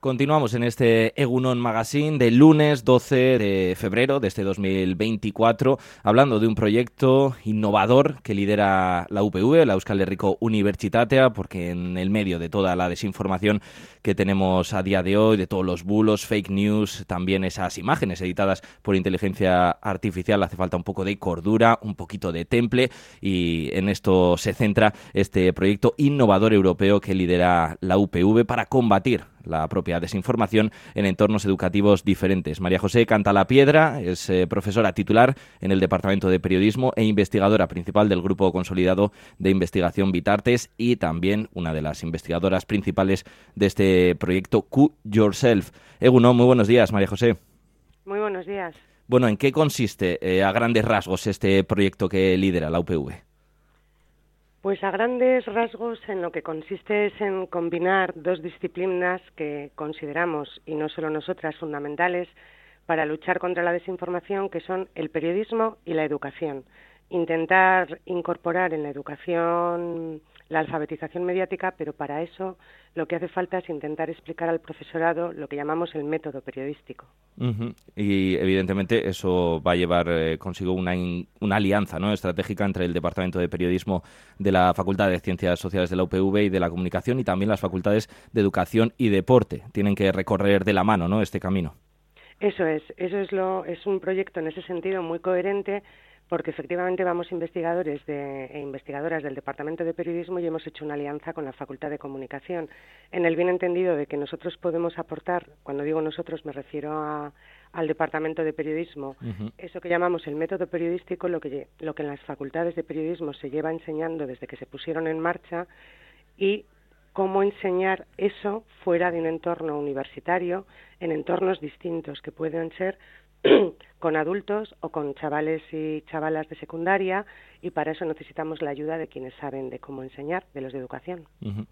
Continuamos en este Egunon Magazine del lunes 12 de febrero de este 2024, hablando de un proyecto innovador que lidera la UPV, la Euskal Herriko Universitatea, porque en el medio de toda la desinformación que tenemos a día de hoy, de todos los bulos, fake news, también esas imágenes editadas por inteligencia artificial, hace falta un poco de cordura, un poquito de temple, y en esto se centra este proyecto innovador europeo que lidera la UPV para combatir la propia desinformación en entornos educativos diferentes. María José Cantalapiedra es eh, profesora titular en el Departamento de Periodismo e investigadora principal del Grupo Consolidado de Investigación Vitartes y también una de las investigadoras principales de este proyecto Q Yourself. Eguno, muy buenos días, María José. Muy buenos días. Bueno, ¿en qué consiste eh, a grandes rasgos este proyecto que lidera la UPV? Pues a grandes rasgos en lo que consiste es en combinar dos disciplinas que consideramos, y no solo nosotras, fundamentales para luchar contra la desinformación, que son el periodismo y la educación. Intentar incorporar en la educación la alfabetización mediática, pero para eso lo que hace falta es intentar explicar al profesorado lo que llamamos el método periodístico. Y evidentemente eso va a llevar eh, consigo una, una alianza ¿no? estratégica entre el Departamento de Periodismo de la Facultad de Ciencias Sociales de la UPV y de la Comunicación y también las facultades de Educación y Deporte. Tienen que recorrer de la mano ¿no? este camino. Eso es, eso es, lo, es un proyecto en ese sentido muy coherente porque efectivamente vamos investigadores e investigadoras del Departamento de Periodismo y hemos hecho una alianza con la Facultad de Comunicación, en el bien entendido de que nosotros podemos aportar, cuando digo nosotros me refiero al Departamento de Periodismo, eso que llamamos el método periodístico, lo que, lo que en las facultades de periodismo se lleva enseñando desde que se pusieron en marcha y cómo enseñar eso fuera de un entorno universitario, en entornos distintos que pueden ser con adultos o con chavales y chavalas de secundaria y para eso necesitamos la ayuda de quienes saben de cómo enseñar, de los de educación.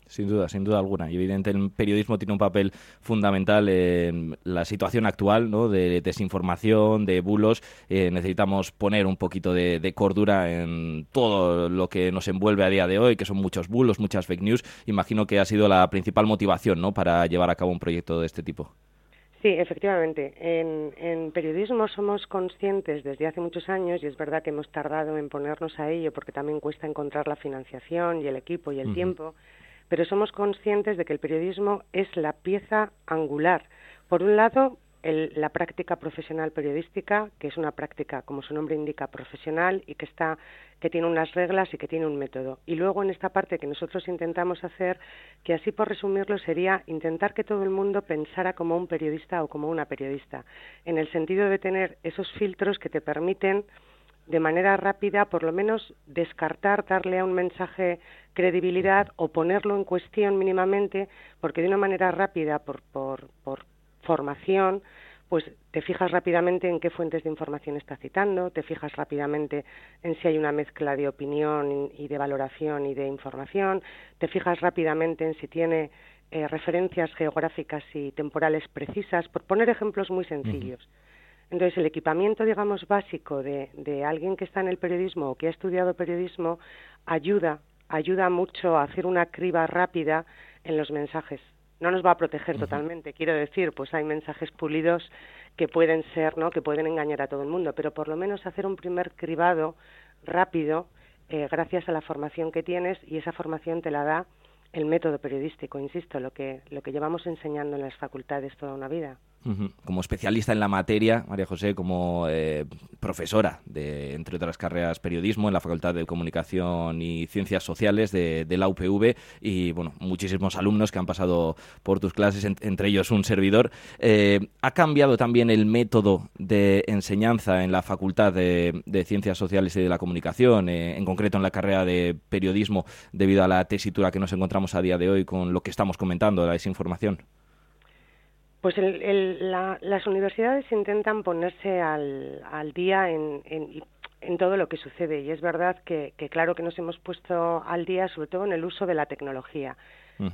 Sin duda, sin duda alguna. Y evidentemente el periodismo tiene un papel fundamental en la situación actual, ¿no? De desinformación, de bulos. Eh, necesitamos poner un poquito de, de, cordura en todo lo que nos envuelve a día de hoy, que son muchos bulos, muchas fake news. Imagino que ha sido la principal motivación, ¿no? Para llevar a cabo un proyecto de este tipo. Sí, efectivamente. En, periodismo somos conscientes desde hace muchos años, y es verdad que hemos tardado en ponernos a ello porque también cuesta encontrar la financiación y el equipo y el tiempo, pero somos conscientes de que el periodismo es la pieza angular. Por un lado, la práctica profesional periodística, que es una práctica, como su nombre indica, profesional y que está que tiene unas reglas y que tiene un método. Y luego en esta parte que nosotros intentamos hacer, que así por resumirlo sería intentar que todo el mundo pensara como un periodista o como una periodista, en el sentido de tener esos filtros que te permiten de manera rápida, por lo menos descartar, darle a un mensaje credibilidad o ponerlo en cuestión mínimamente, porque de una manera rápida, por, por, por formación, pues te fijas rápidamente en qué fuentes de información está citando, te fijas rápidamente en si hay una mezcla de opinión y de valoración y de información, te fijas rápidamente en si tiene eh, referencias geográficas y temporales precisas, por poner ejemplos muy sencillos. Entonces, el equipamiento, digamos, básico de, de alguien que está en el periodismo o que ha estudiado periodismo ayuda, ayuda mucho a hacer una criba rápida en los mensajes no nos va a proteger totalmente. Quiero decir, pues hay mensajes pulidos que pueden ser, ¿no? Que pueden engañar a todo el mundo, pero por lo menos hacer un primer cribado rápido eh, gracias a la formación que tienes y esa formación te la da el método periodístico, insisto, lo que lo que llevamos enseñando en las facultades toda una vida. Como especialista en la materia, María José, como eh, profesora de, entre otras carreras, periodismo en la Facultad de Comunicación y Ciencias Sociales de, la UPV y, bueno, muchísimos alumnos que han pasado por tus clases, entre ellos un servidor. Eh, ¿Ha cambiado también el método de enseñanza en la Facultad de, Ciencias Sociales y de la Comunicación, eh, en concreto en la carrera de periodismo, debido a la tesitura que nos encontramos a día de hoy con lo que estamos comentando, la desinformación? Pues las universidades intentan ponerse al, día en, todo lo que sucede y es verdad que, claro que nos hemos puesto al día sobre todo en el uso de la tecnología.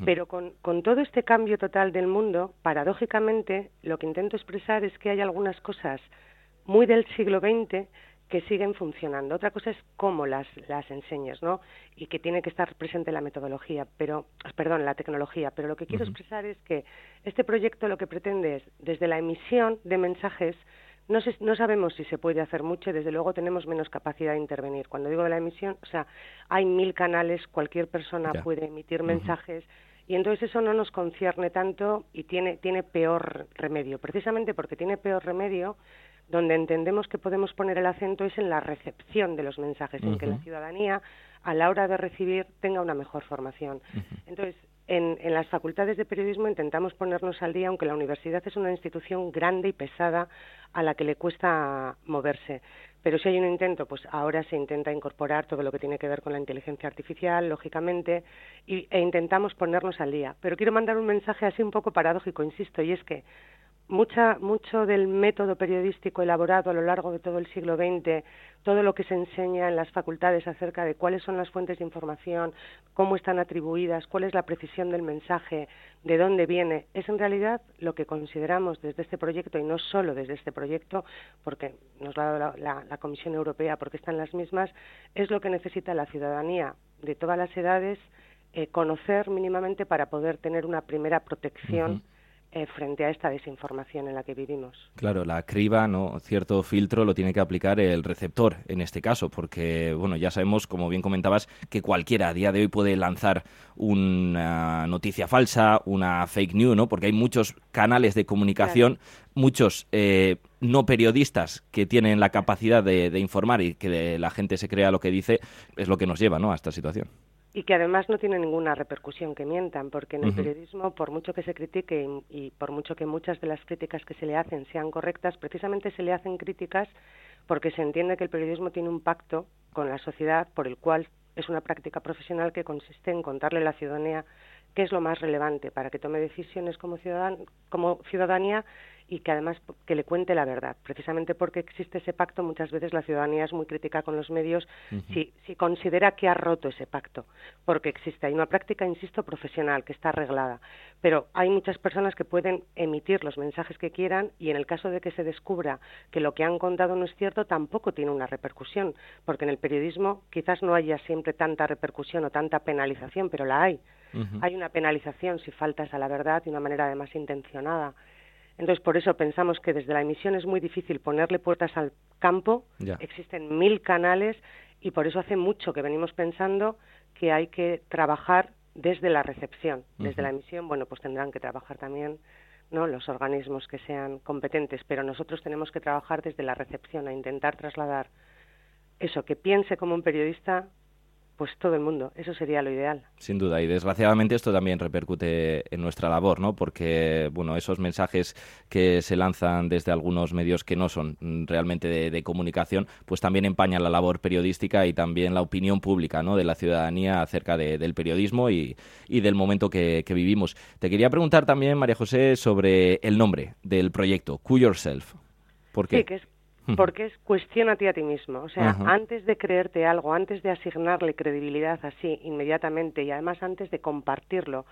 Pero con, todo este cambio total del mundo, paradójicamente, lo que intento expresar es que hay algunas cosas muy del siglo XX que siguen funcionando. Otra cosa es cómo las, las enseñas, ¿no? Y que tiene que estar presente la metodología, pero, perdón, la tecnología. Pero lo que quiero expresar es que este proyecto lo que pretende es, desde la emisión de mensajes, no, no sabemos si se puede hacer mucho desde luego tenemos menos capacidad de intervenir. Cuando digo de la emisión, o sea, hay mil canales, cualquier persona puede emitir mensajes y entonces eso no nos concierne tanto y tiene, tiene peor remedio. Precisamente porque tiene peor remedio, donde entendemos que podemos poner el acento es en la recepción de los mensajes, en que la ciudadanía a la hora de recibir tenga una mejor formación. Entonces, en, las facultades de periodismo intentamos ponernos al día, aunque la universidad es una institución grande y pesada a la que le cuesta moverse. Pero si hay un intento, pues ahora se intenta incorporar todo lo que tiene que ver con la inteligencia artificial, lógicamente, y, e intentamos ponernos al día. Pero quiero mandar un mensaje así un poco paradójico, insisto, y es que mucha, mucho del método periodístico elaborado a lo largo de todo el siglo XX, todo lo que se enseña en las facultades acerca de cuáles son las fuentes de información, cómo están atribuidas, cuál es la precisión del mensaje, de dónde viene, es en realidad lo que consideramos desde este proyecto y no solo desde este proyecto, porque nos lo ha dado la, Comisión Europea, porque están las mismas, es lo que necesita la ciudadanía de todas las edades eh, conocer mínimamente para poder tener una primera protección. Eh, frente a esta desinformación en la que vivimos. Claro, la criba, no, cierto filtro lo tiene que aplicar el receptor en este caso, porque bueno, ya sabemos, como bien comentabas, que cualquiera a día de hoy puede lanzar una noticia falsa, una fake news, ¿no? Porque hay muchos canales de comunicación, muchos eh, no periodistas que tienen la capacidad de, de informar y que la gente se crea lo que dice, es lo que nos lleva, ¿no? A esta situación y que además no tiene ninguna repercusión que mientan, porque en el periodismo, por mucho que se critique y, por mucho que muchas de las críticas que se le hacen sean correctas, precisamente se le hacen críticas porque se entiende que el periodismo tiene un pacto con la sociedad por el cual es una práctica profesional que consiste en contarle a la ciudadanía qué es lo más relevante para que tome decisiones como, como ciudadanía y que además que le cuente la verdad. Precisamente porque existe ese pacto, muchas veces la ciudadanía es muy crítica con los medios si, si considera que ha roto ese pacto, porque existe. Hay una práctica, insisto, profesional que está arreglada, pero hay muchas personas que pueden emitir los mensajes que quieran y en el caso de que se descubra que lo que han contado no es cierto, tampoco tiene una repercusión, porque en el periodismo quizás no haya siempre tanta repercusión o tanta penalización, pero la hay. Hay una penalización si faltas a la verdad de una manera además intencionada. Entonces, por eso pensamos que desde la emisión es muy difícil ponerle puertas al campo. Existen mil canales y por eso hace mucho que venimos pensando que hay que trabajar desde la recepción. Desde la emisión, bueno, pues tendrán que trabajar también ¿no? los organismos que sean competentes, pero nosotros tenemos que trabajar desde la recepción, a intentar trasladar eso, que piense como un periodista pues todo el mundo. Eso sería lo ideal. Sin duda. Y desgraciadamente esto también repercute en nuestra labor, ¿no? Porque, bueno, esos mensajes que se lanzan desde algunos medios que no son realmente de, comunicación, pues también empañan la labor periodística y también la opinión pública, ¿no? De la ciudadanía acerca del periodismo y, del momento que, vivimos. Te quería preguntar también, María José, sobre el nombre del proyecto, Q Yourself. ¿Por qué? Sí, que es porque es cuestionate a ti mismo. O sea, antes de creerte algo, antes de asignarle credibilidad así inmediatamente y además antes de compartirlo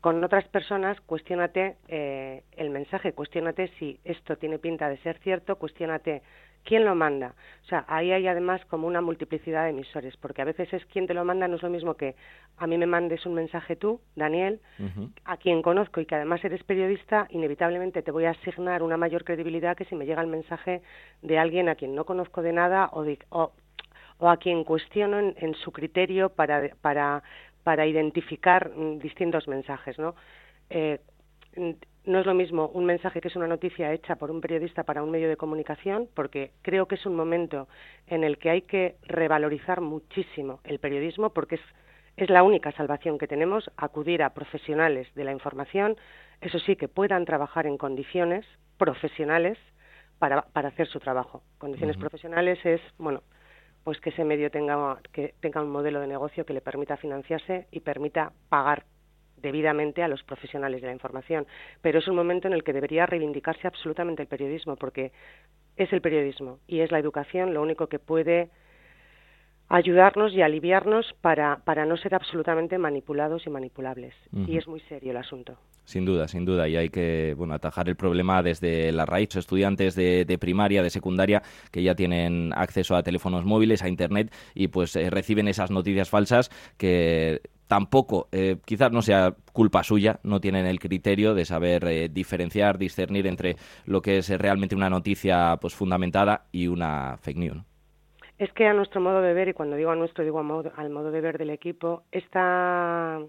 con otras personas, cuestionate eh, el mensaje, cuestionate si esto tiene pinta de ser cierto, cuestionate quién lo manda. O sea, ahí hay además como una multiplicidad de emisores, porque a veces es quien te lo manda, no es lo mismo que a mí me mandes un mensaje tú, Daniel, a quien conozco y que además eres periodista, inevitablemente te voy a asignar una mayor credibilidad que si me llega el mensaje de alguien a quien no conozco de nada o, o, a quien cuestiono en, su criterio para, para, para identificar mm, distintos mensajes, ¿no? Eh, no es lo mismo un mensaje que es una noticia hecha por un periodista para un medio de comunicación, porque creo que es un momento en el que hay que revalorizar muchísimo el periodismo, porque es, es la única salvación que tenemos, acudir a profesionales de la información, eso sí, que puedan trabajar en condiciones profesionales para, para hacer su trabajo. Condiciones profesionales es, bueno, pues que ese medio tenga, que tenga un modelo de negocio que le permita financiarse y permita pagar debidamente a los profesionales de la información. Pero es un momento en el que debería reivindicarse absolutamente el periodismo, porque es el periodismo y es la educación lo único que puede ayudarnos y aliviarnos para, para no ser absolutamente manipulados y manipulables. Y es muy serio el asunto. Sin duda, sin duda. Y hay que bueno, atajar el problema desde la raíz. Estudiantes de, primaria, de secundaria, que ya tienen acceso a teléfonos móviles, a Internet, y pues eh, reciben esas noticias falsas que tampoco, eh, quizás no sea culpa suya, no tienen el criterio de saber eh, diferenciar, discernir entre lo que es realmente una noticia pues fundamentada y una fake news. Es que a nuestro modo de ver, y cuando digo a nuestro digo al modo de ver del equipo, esta,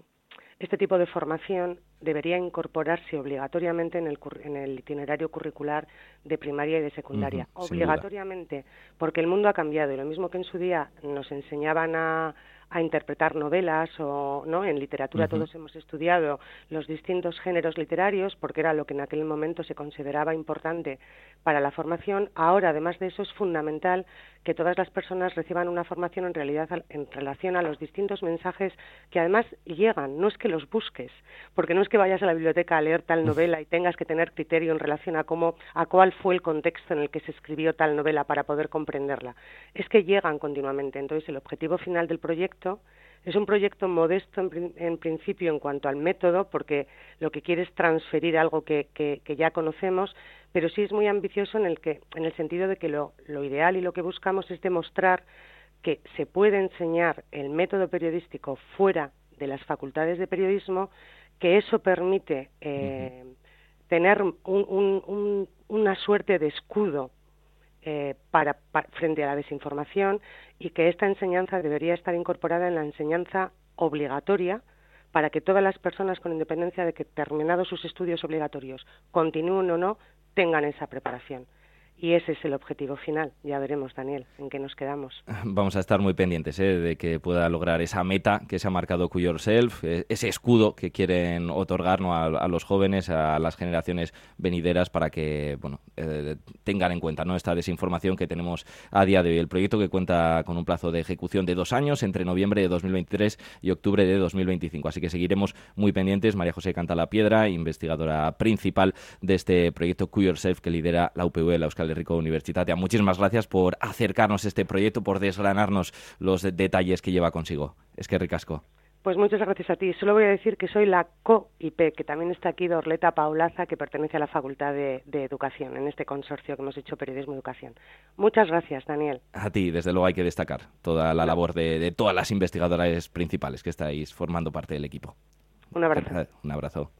este tipo de formación debería incorporarse obligatoriamente en el, en el itinerario curricular de primaria y de secundaria. obligatoriamente, porque el mundo ha cambiado y lo mismo que en su día nos enseñaban a a interpretar novelas o no en literatura todos hemos estudiado los distintos géneros literarios porque era lo que en aquel momento se consideraba importante para la formación. Ahora además de eso es fundamental que todas las personas reciban una formación en realidad en relación a los distintos mensajes que además llegan. No es que los busques porque no es que vayas a la biblioteca a leer tal novela y tengas que tener criterio en relación a cómo a cuál fue el contexto en el que se escribió tal novela para poder comprenderla. Es que llegan continuamente. Entonces el objetivo final del proyecto es un proyecto modesto en, principio en cuanto al método, porque lo que quiere es transferir algo que, ya conocemos, pero sí es muy ambicioso en el, que, en el sentido de que lo, ideal y lo que buscamos es demostrar que se puede enseñar el método periodístico fuera de las facultades de periodismo, que eso permite eh, tener una suerte de escudo eh, para, frente a la desinformación y que esta enseñanza debería estar incorporada en la enseñanza obligatoria para que todas las personas, con independencia de que terminados sus estudios obligatorios continúen o no, tengan esa preparación. Y ese es el objetivo final. Ya veremos, Daniel, en qué nos quedamos. Vamos a estar muy pendientes ¿eh? de que pueda lograr esa meta que se ha marcado Q Yourself, eh, ese escudo que quieren otorgarnos a, los jóvenes, a las generaciones venideras, para que bueno eh, tengan en cuenta ¿no? esta desinformación que tenemos a día de hoy. El proyecto que cuenta con un plazo de ejecución de dos años, entre noviembre de 2023 y octubre de 2025. Así que seguiremos muy pendientes. María José Canta Piedra, investigadora principal de este proyecto Q Yourself que lidera la UPV, la Euskal Rico Universitatea. Muchísimas gracias por acercarnos a este proyecto, por desgranarnos los detalles que lleva consigo. Es que ricasco. Pues muchas gracias a ti. Solo voy a decir que soy la co-IP, que también está aquí de Orleta Paulaza, que pertenece a la Facultad de, Educación, en este consorcio que hemos hecho Periodismo y Educación. Muchas gracias, Daniel. A ti, desde luego hay que destacar toda la labor de, de todas las investigadoras principales que estáis formando parte del equipo. Un abrazo. Un abrazo.